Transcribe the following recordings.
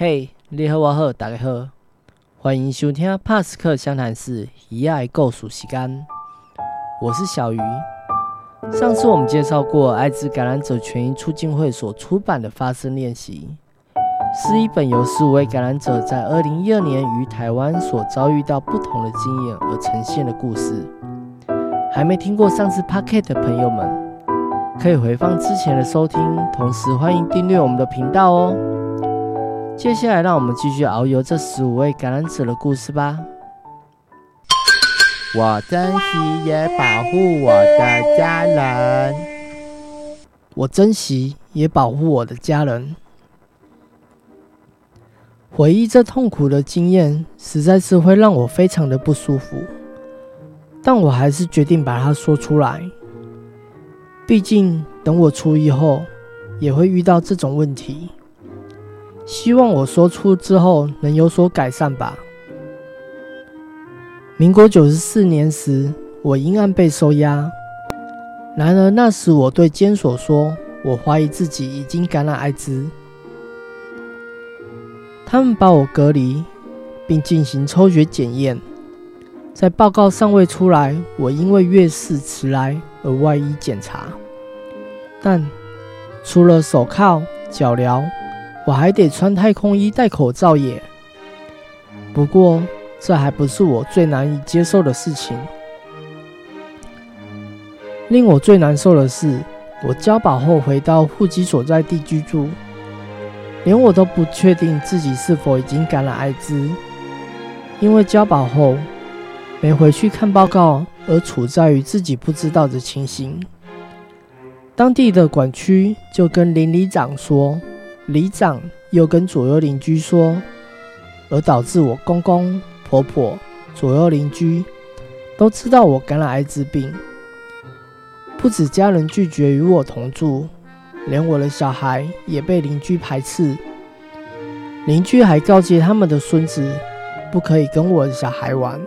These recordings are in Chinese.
嘿，你好，我好，大家好，欢迎收听帕斯克湘潭市一爱构数时间。我是小鱼。上次我们介绍过艾滋感染者权益促进会所出版的发声练习，是一本由十五位感染者在二零一二年于台湾所遭遇到不同的经验而呈现的故事。还没听过上次 p a c k e t 的朋友们，可以回放之前的收听，同时欢迎订阅我们的频道哦。接下来，让我们继续遨游这十五位感染者的故事吧。我珍惜也保护我的家人。我珍惜也保护我的家人。回忆这痛苦的经验，实在是会让我非常的不舒服。但我还是决定把它说出来。毕竟，等我出狱后，也会遇到这种问题。希望我说出之后能有所改善吧。民国九十四年时，我因案被收押。然而那时我对监所说，我怀疑自己已经感染艾滋。他们把我隔离，并进行抽血检验。在报告尚未出来，我因为月事迟来而外衣检查。但除了手铐、脚镣，我还得穿太空衣、戴口罩耶。不过。这还不是我最难以接受的事情。令我最难受的是，我交保后回到户籍所在地居住，连我都不确定自己是否已经感染艾滋，因为交保后没回去看报告，而处在于自己不知道的情形。当地的管区就跟邻里长说，里长又跟左右邻居说，而导致我公公。婆婆、左右邻居都知道我感染艾滋病，不止家人拒绝与我同住，连我的小孩也被邻居排斥。邻居还告诫他们的孙子不可以跟我的小孩玩。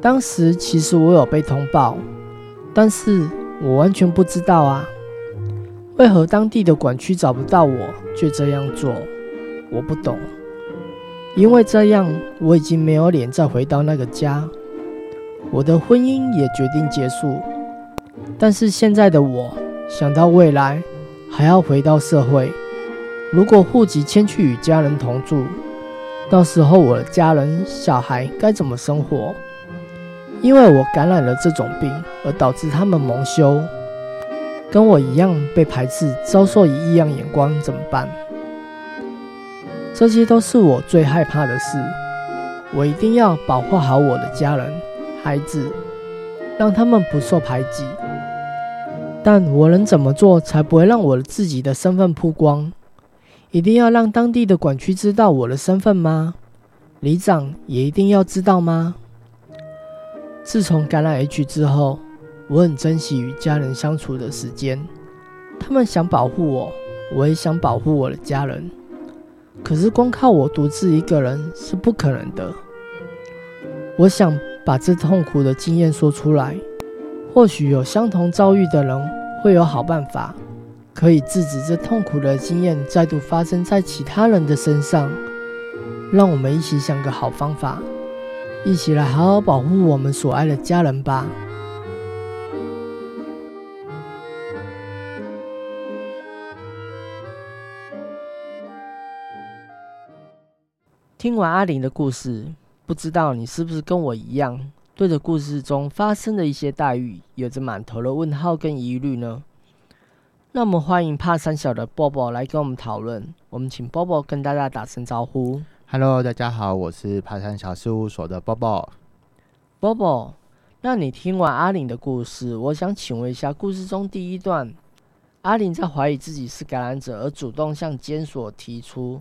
当时其实我有被通报，但是我完全不知道啊，为何当地的管区找不到我，却这样做？我不懂。因为这样，我已经没有脸再回到那个家，我的婚姻也决定结束。但是现在的我，想到未来还要回到社会，如果户籍迁去与家人同住，到时候我的家人、小孩该怎么生活？因为我感染了这种病，而导致他们蒙羞，跟我一样被排斥，遭受以异样眼光，怎么办？这些都是我最害怕的事，我一定要保护好我的家人、孩子，让他们不受排挤。但我能怎么做才不会让我自己的身份曝光？一定要让当地的管区知道我的身份吗？里长也一定要知道吗？自从感染 H 之后，我很珍惜与家人相处的时间。他们想保护我，我也想保护我的家人。可是光靠我独自一个人是不可能的。我想把这痛苦的经验说出来，或许有相同遭遇的人会有好办法，可以制止这痛苦的经验再度发生在其他人的身上。让我们一起想个好方法，一起来好好保护我们所爱的家人吧。听完阿玲的故事，不知道你是不是跟我一样，对着故事中发生的一些待遇有着满头的问号跟疑虑呢？那么欢迎怕三小的 Bobo 来跟我们讨论。我们请 Bobo 跟大家打声招呼。Hello，大家好，我是怕三小事务所的 Bobo。Bobo，那你听完阿玲的故事，我想请问一下，故事中第一段，阿玲在怀疑自己是感染者而主动向监所提出。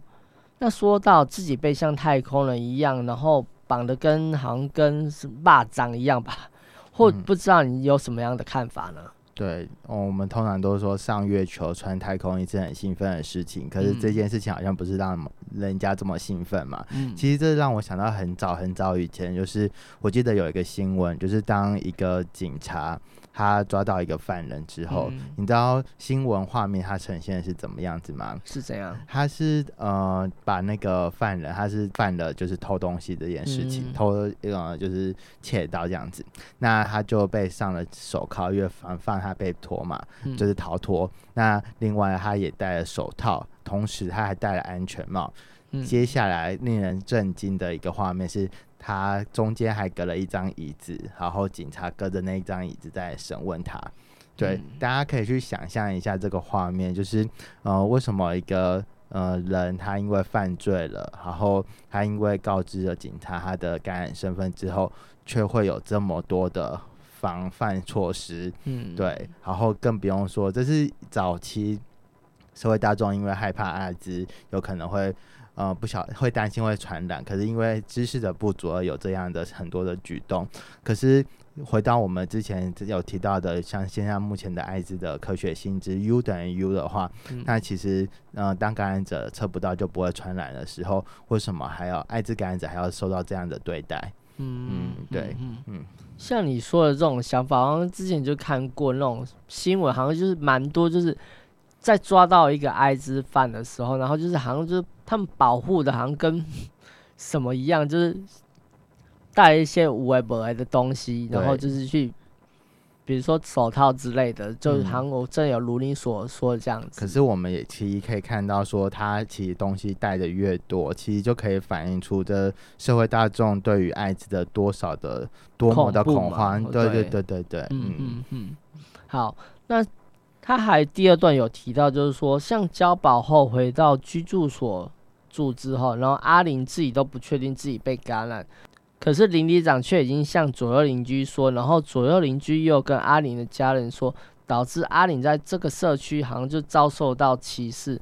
那说到自己被像太空人一样，然后绑的跟好像跟是蚂蚱一样吧，或不知道你有什么样的看法呢？对，我们通常都说上月球穿太空衣是很兴奋的事情，可是这件事情好像不是让人家这么兴奋嘛。嗯，其实这让我想到很早很早以前，就是我记得有一个新闻，就是当一个警察他抓到一个犯人之后，嗯你知道新闻画面它呈现的是怎么样子吗？是怎样？他是呃把那个犯人，他是犯了就是偷东西这件事情，嗯偷呃就是窃盗这样子，那他就被上了手铐，因为防范他被拖嘛，嗯就是逃脱。那另外他也戴了手套，同时他还戴了安全帽。嗯接下来令人震惊的一个画面是，他中间还隔了一张椅子，然后警察隔着那一张椅子在审问他。对，嗯大家可以去想象一下这个画面，就是呃，为什么一个呃人他因为犯罪了，然后他因为告知了警察他的感染身份之后，却会有这么多的防范措施，嗯，对，然后更不用说，这是早期社会大众因为害怕艾滋，有可能会呃不晓会担心会传染，可是因为知识的不足而有这样的很多的举动。可是回到我们之前有提到的，像现在目前的艾滋的科学性质 U 等于 U 的话，嗯那其实呃当感染者测不到就不会传染的时候，为什么还要艾滋感染者还要受到这样的对待？嗯嗯对嗯嗯。像你说的这种想法，好像之前就看过那种新闻，好像就是蛮多，就是在抓到一个艾滋犯的时候，然后就是好像就是他们保护的，好像跟什么一样，就是带一些无为不为的东西，然后就是去，比如说手套之类的，就嗯好像我真有如你所说的这样子。可是我们也其实可以看到，说他其实东西带的越多，其实就可以反映出这社会大众对于艾滋的多少的多么的恐慌。对对对对对嗯嗯嗯，好，那他还第二段有提到，就是说，像交保后回到居住所住之后，然后阿玲自己都不确定自己被感染，可是邻里长却已经向左右邻居说，然后左右邻居又跟阿玲的家人说，导致阿玲在这个社区好像就遭受到歧视，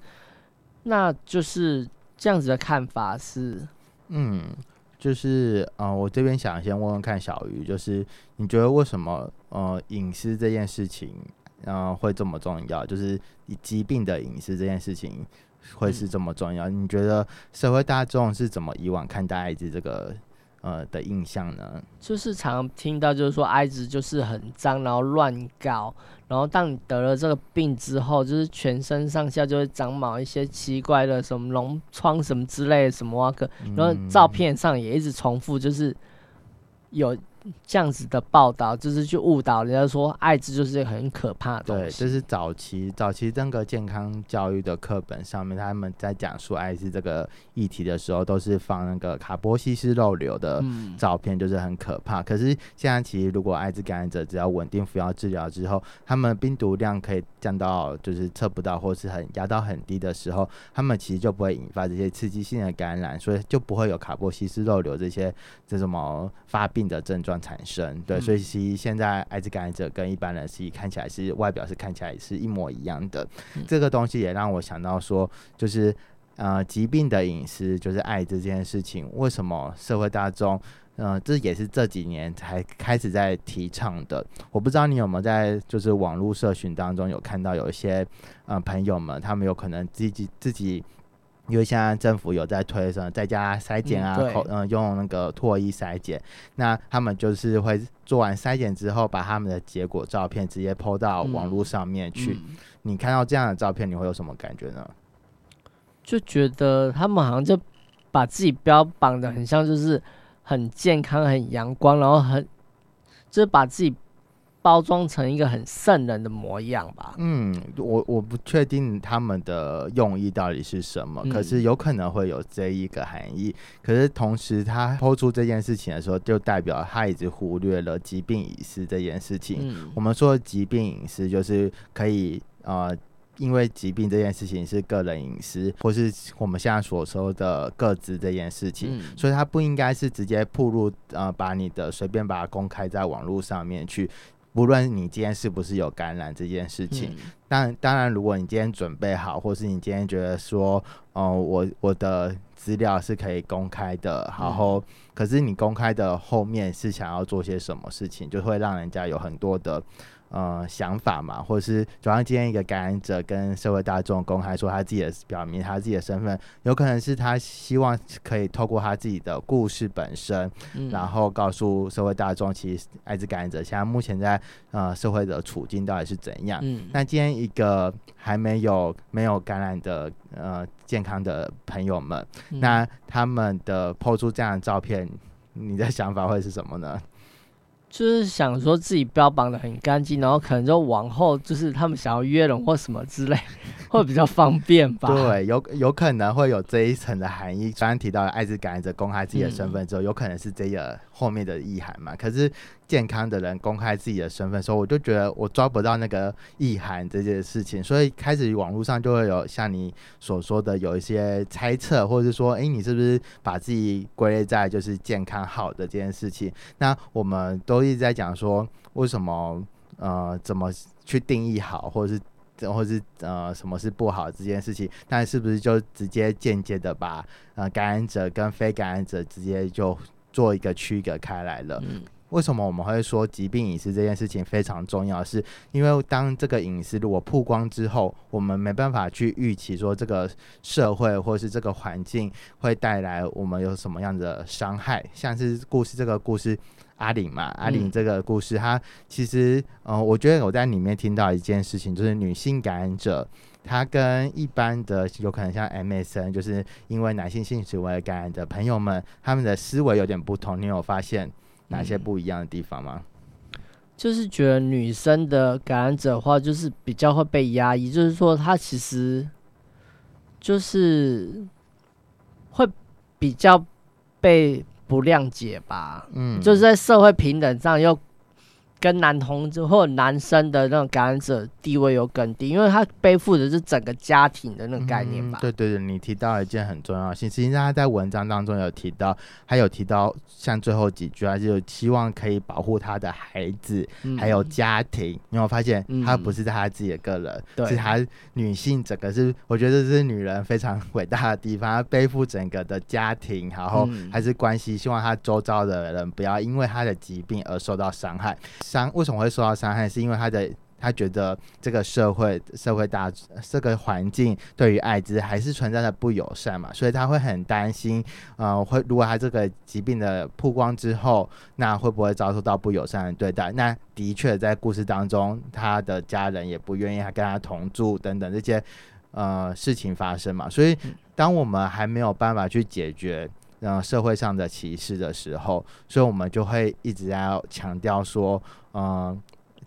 那就是这样子的看法是，嗯，就是呃，我这边想先问问看小鱼，就是你觉得为什么呃隐私这件事情呃会这么重要？就是以疾病的隐私这件事情会是这么重要？你觉得社会大众是怎么以往看待艾滋这个呃的印象呢？就是常常听到，就是说艾滋就是很脏，然后乱搞，然后当你得了这个病之后，就是全身上下就会长满一些奇怪的什么脓疮什么之类的什么哇个，然后嗯照片上也一直重复，就是有这样子的报道，就是去误导人家说艾滋就是个很可怕的东对，西。这是早期早期那个健康教育的课本上面，他们在讲述艾滋这个议题的时候，都是放那个卡波西斯肉瘤的嗯，照片，就是很可怕。可是现在其实如果艾滋感染者只要稳定服药治疗之后，他们病毒量可以降到就是测不到或是很压到很低的时候，他们其实就不会引发这些刺激性的感染，所以就不会有卡波西斯肉瘤这些这什么发病的症状产生。对，嗯所以其实现在艾滋感染者跟一般人其实看起来是外表是看起来是一模一样的。嗯这个东西也让我想到说，就是呃疾病的隐私，就是艾滋这件事情，为什么社会大众？呃，这也是这几年才开始在提倡的。我不知道你有没有在就是网络社群当中有看到有一些呃朋友们，他们有可能自己自己，因为现在政府有在推什么在家筛检啊，嗯口嗯、呃、用那个唾液筛检，那他们就是会做完筛检之后，把他们的结果照片直接 PO 到网络上面去。嗯你看到这样的照片，你会有什么感觉呢？就觉得他们好像就把自己标榜的很像就是很健康、很阳光，然后很就是把自己包装成一个很圣人的模样吧。嗯，我我不确定他们的用意到底是什么，嗯可是有可能会有这一个含义。可是同时，他抛出这件事情的时候，就代表他一直忽略了疾病隐私这件事情。嗯我们说疾病隐私，就是可以呃。因为疾病这件事情是个人隐私，或是我们现在所说的个资这件事情，嗯所以它不应该是直接铺入呃，把你的随便把它公开在网络上面去，不论你今天是不是有感染这件事情。嗯当然，当然，如果你今天准备好，或是你今天觉得说，哦、我我的资料是可以公开的，然后、可是你公开的后面是想要做些什么事情，就会让人家有很多的呃想法嘛，或者是就像今天一个感染者跟社会大众公开说他自己的表明他自己的身份，有可能是他希望可以透过他自己的故事本身，然后告诉社会大众，其实艾滋感染者现在目前在呃社会的处境到底是怎样。那今天一个还没有没有感染的呃健康的朋友们，那他们的抛出这样的照片，你的想法会是什么呢？就是想说自己标榜的很干净，然后可能就往后就是他们想要约人或什么之类，会比较方便吧。对，有有可能会有这一层的含义。刚刚提到艾滋感染者公开自己的身份之后，有可能是这个后面的意涵嘛？可是。健康的人公开自己的身份时候，我就觉得我抓不到那个意涵这件事情，所以开始网络上就会有像你所说的有一些猜测，或者是说，哎，你是不是把自己归类在就是健康好的这件事情？那我们都一直在讲说，为什么呃怎么去定义好，或者是或者是呃什么是不好这件事情？那是不是就直接间接的把呃感染者跟非感染者直接就做一个区隔开来了？为什么我们会说疾病隐私这件事情非常重要？是因为当这个隐私如果曝光之后，我们没办法去预期说这个社会或是这个环境会带来我们有什么样的伤害。像是故事这个故事，阿玲嘛，阿玲这个故事，她其实，呃，我觉得我在里面听到一件事情，就是女性感染者，她跟一般的有可能像 MSN，就是因为男性性行为感染的朋友们，他们的思维有点不同。你有发现？哪些不一样的地方吗？就是觉得女生的感染者的话，就是比较会被压抑，就是说她其实就是会比较被不谅解吧。嗯，就是在社会平等上又。跟男同志或男生的那种感染者地位又更低，因为他背负的是整个家庭的那种概念吧。对对对，你提到一件很重要的性，实际上他在文章当中有提到，还有提到像最后几句啊，就希望可以保护他的孩子还有家庭。你有发现他不是在他自己的个人，是他女性整个是，我觉得这是女人非常伟大的地方，她背负整个的家庭，然后还是关系，希望他周遭的人不要因为他的疾病而受到伤害。伤为什么会受到伤害？是因为他的他觉得这个社会社会大这个环境对于艾滋还是存在的不友善嘛，所以他会很担心，呃，会如果他这个疾病的曝光之后，那会不会遭受到不友善的对待？那的确在故事当中，他的家人也不愿意他跟他同住等等这些呃事情发生嘛，所以当我们还没有办法去解决。呃，社会上的歧视的时候，所以我们就会一直在强调说，呃，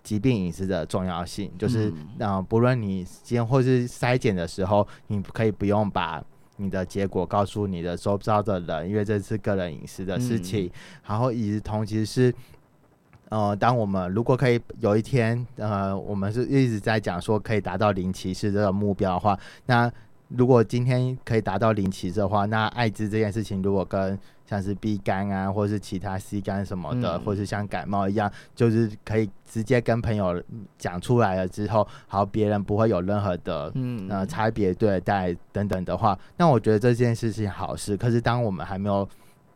疾病隐私的重要性，就是，呃，不论你今天或是筛检的时候，你可以不用把你的结果告诉你的周遭的人，因为这是个人隐私的事情。然后，以同其实是，呃，当我们如果可以有一天，呃，我们是一直在讲说可以达到零歧视这个目标的话，那。如果今天可以达到零歧视的话，那艾滋这件事情，如果跟像是 B 肝啊，或者是其他 C 肝什么的，或是像感冒一样，就是可以直接跟朋友讲出来了之后，好，别人不会有任何的呃差别对待等等的话，那我觉得这件事情好事。可是当我们还没有。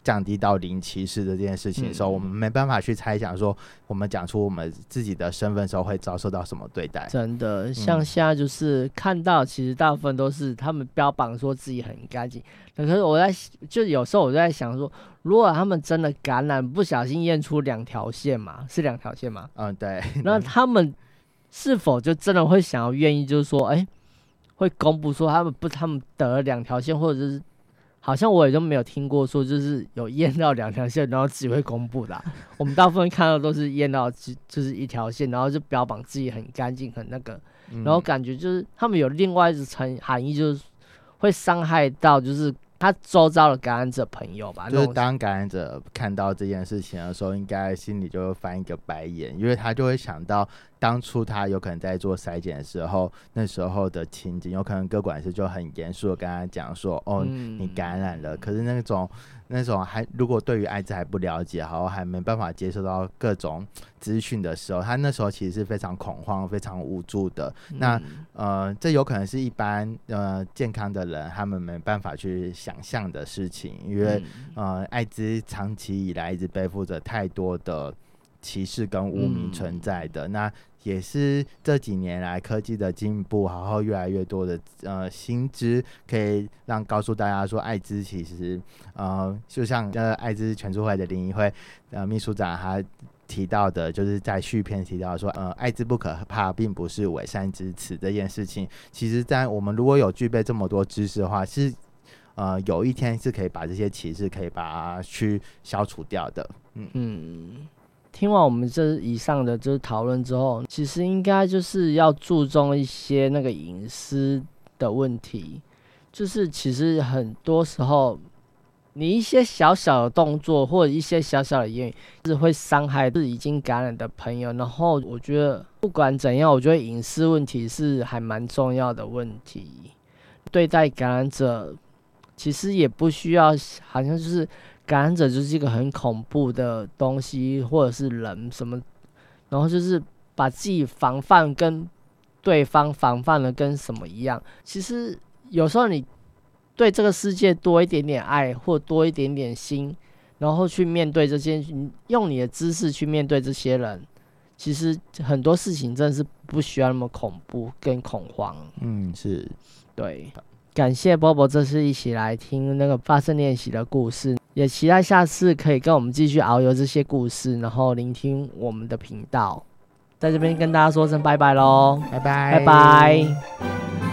降低到零歧视的这件事情的时候，我们没办法去猜想说，我们讲出我们自己的身份时候会遭受到什么对待。真的，像现在就是看到，其实大部分都是他们标榜说自己很干净，可是我在就有时候我在想说，如果他们真的感染，不小心验出两条线嘛，是两条线嘛？嗯，对。那他们是否就真的会想要愿意，就是说，哎，会公布说他们不，他们得了两条线，或者是？好像我也都没有听过说，就是有验到两条线，然后自己会公布的。我们大部分看到都是验到就就是一条线，然后就标榜自己很干净很那个，然后感觉就是他们有另外一层含义，就是会伤害到就是他周遭的感染者朋友吧。就是当感染者看到这件事情的时候，应该心里就会翻一个白眼，因为他就会想到。当初他有可能在做筛检的时候，那时候的情景，有可能各管事就很严肃的跟他讲说：“哦，你感染了。”可是那种那种还如果对于艾滋还不了解，然后还没办法接受到各种资讯的时候，他那时候其实是非常恐慌、非常无助的。那呃，这有可能是一般呃健康的人他们没办法去想象的事情，因为呃艾滋长期以来一直背负着太多的。歧视跟污名存在的那，也是这几年来科技的进步，然后越来越多的呃新知，可以让告诉大家说，艾滋其实呃，就像呃艾滋全促会的林议会呃秘书长他。提到的，就是在续篇提到说，呃，艾滋不可怕，并不是伪善之词这件事情。其实，在我们如果有具备这么多知识的话，是呃，有一天是可以把这些歧视可以把它去消除掉的。嗯嗯，听完我们这以上的就是讨论之后，其实应该就是要注重一些那个隐私的问题，就是其实很多时候。你一些小小的动作或者一些小小的言语，是会伤害是已经感染的朋友。然后我觉得不管怎样，我觉得隐私问题是还蛮重要的问题。对待感染者，其实也不需要好像就是感染者就是一个很恐怖的东西，或者是人什么，然后就是把自己防范跟对方防范的跟什么一样。其实有时候你。对这个世界多一点点爱，或多一点点心，然后去面对这些，用你的知识去面对这些人，其实很多事情真的是不需要那么恐怖跟恐慌。嗯，是对。感谢波波这次一起来听那个发声练习的故事，也期待下次可以跟我们继续遨游这些故事，然后聆听我们的频道。在这边跟大家说声拜拜喽，拜拜，拜拜。